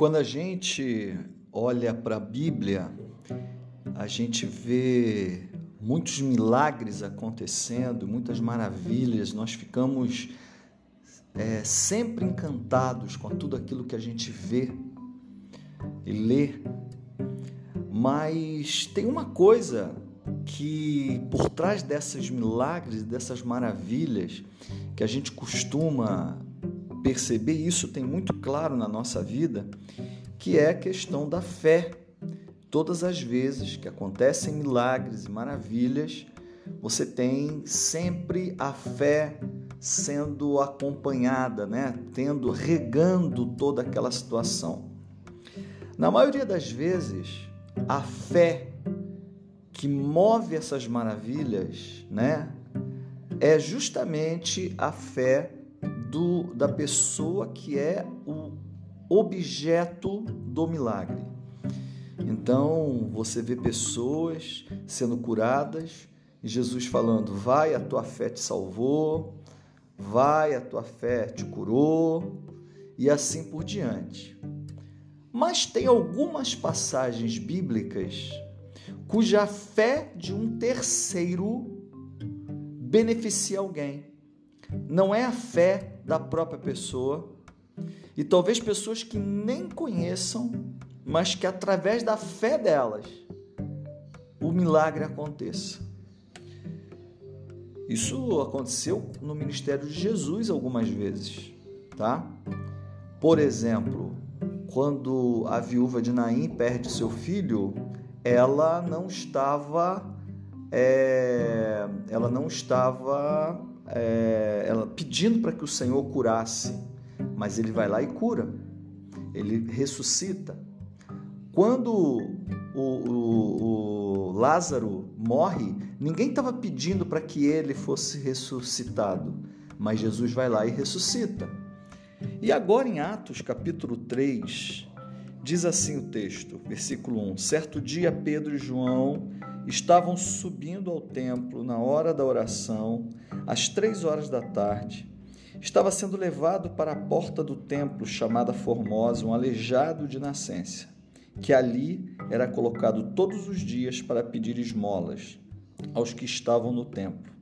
Quando a gente olha para a Bíblia, a gente vê muitos milagres acontecendo, muitas maravilhas, nós ficamos é, sempre encantados com tudo aquilo que a gente vê e lê. Mas tem uma coisa que por trás desses milagres, dessas maravilhas, que a gente costuma perceber, isso tem muito claro na nossa vida, que é a questão da fé. Todas as vezes que acontecem milagres e maravilhas, você tem sempre a fé sendo acompanhada, né? Tendo regando toda aquela situação. Na maioria das vezes, a fé que move essas maravilhas, né, é justamente a fé do, da pessoa que é o objeto do milagre. Então, você vê pessoas sendo curadas Jesus falando: Vai, a tua fé te salvou, vai, a tua fé te curou, e assim por diante. Mas tem algumas passagens bíblicas cuja fé de um terceiro beneficia alguém. Não é a fé da própria pessoa, e talvez pessoas que nem conheçam, mas que através da fé delas o milagre aconteça. Isso aconteceu no ministério de Jesus algumas vezes, tá? Por exemplo, quando a viúva de Naim perde seu filho, ela não estava, é, ela não estava, é, ela pedindo para que o Senhor curasse, mas ele vai lá e cura, ele ressuscita. Quando o, o, o Lázaro morre, ninguém estava pedindo para que ele fosse ressuscitado, mas Jesus vai lá e ressuscita. E agora em Atos capítulo 3, Diz assim o texto, versículo 1: Certo dia Pedro e João estavam subindo ao templo na hora da oração, às três horas da tarde. Estava sendo levado para a porta do templo, chamada Formosa, um aleijado de nascença, que ali era colocado todos os dias para pedir esmolas aos que estavam no templo.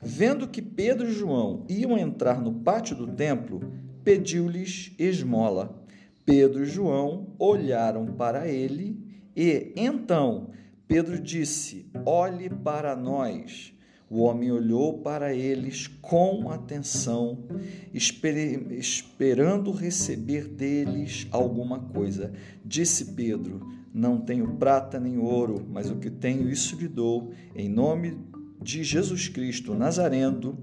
Vendo que Pedro e João iam entrar no pátio do templo, pediu-lhes esmola. Pedro e João olharam para ele e então Pedro disse: Olhe para nós. O homem olhou para eles com atenção, esperando receber deles alguma coisa. Disse Pedro: Não tenho prata nem ouro, mas o que tenho, isso lhe dou. Em nome de Jesus Cristo Nazareno,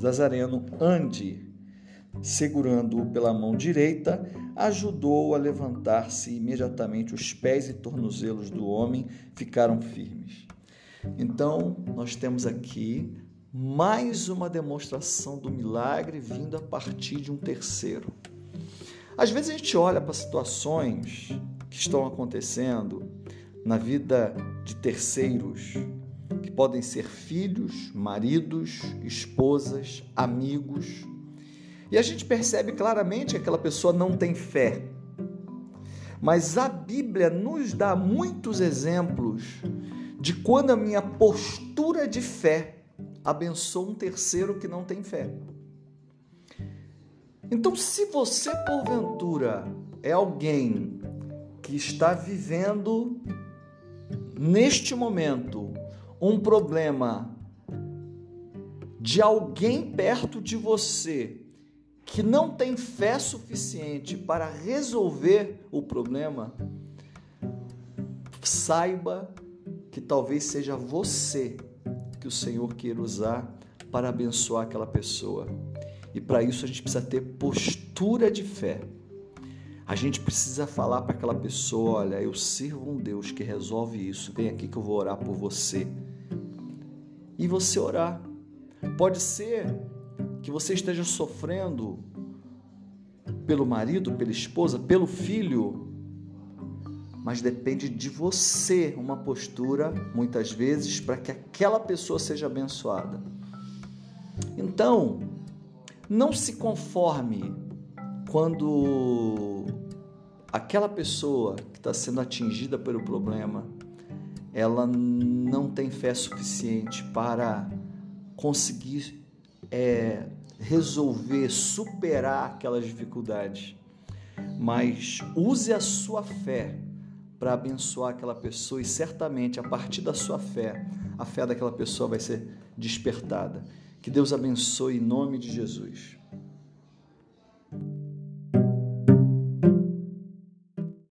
Nazareno, ande Segurando-o pela mão direita, ajudou-o a levantar-se e imediatamente os pés e tornozelos do homem ficaram firmes. Então, nós temos aqui mais uma demonstração do milagre vindo a partir de um terceiro. Às vezes a gente olha para situações que estão acontecendo na vida de terceiros, que podem ser filhos, maridos, esposas, amigos, e a gente percebe claramente que aquela pessoa não tem fé. Mas a Bíblia nos dá muitos exemplos de quando a minha postura de fé abençoa um terceiro que não tem fé. Então, se você porventura é alguém que está vivendo neste momento um problema de alguém perto de você que não tem fé suficiente para resolver o problema, saiba que talvez seja você que o Senhor queira usar para abençoar aquela pessoa. E para isso a gente precisa ter postura de fé. A gente precisa falar para aquela pessoa: olha, eu sirvo um Deus que resolve isso. Vem aqui que eu vou orar por você. E você orar. Pode ser que você esteja sofrendo pelo marido, pela esposa, pelo filho, mas depende de você uma postura, muitas vezes, para que aquela pessoa seja abençoada. Então, não se conforme quando aquela pessoa que está sendo atingida pelo problema, ela não tem fé suficiente para conseguir é, resolver, superar aquelas dificuldades. Mas use a sua fé para abençoar aquela pessoa e certamente a partir da sua fé, a fé daquela pessoa vai ser despertada. Que Deus abençoe em nome de Jesus.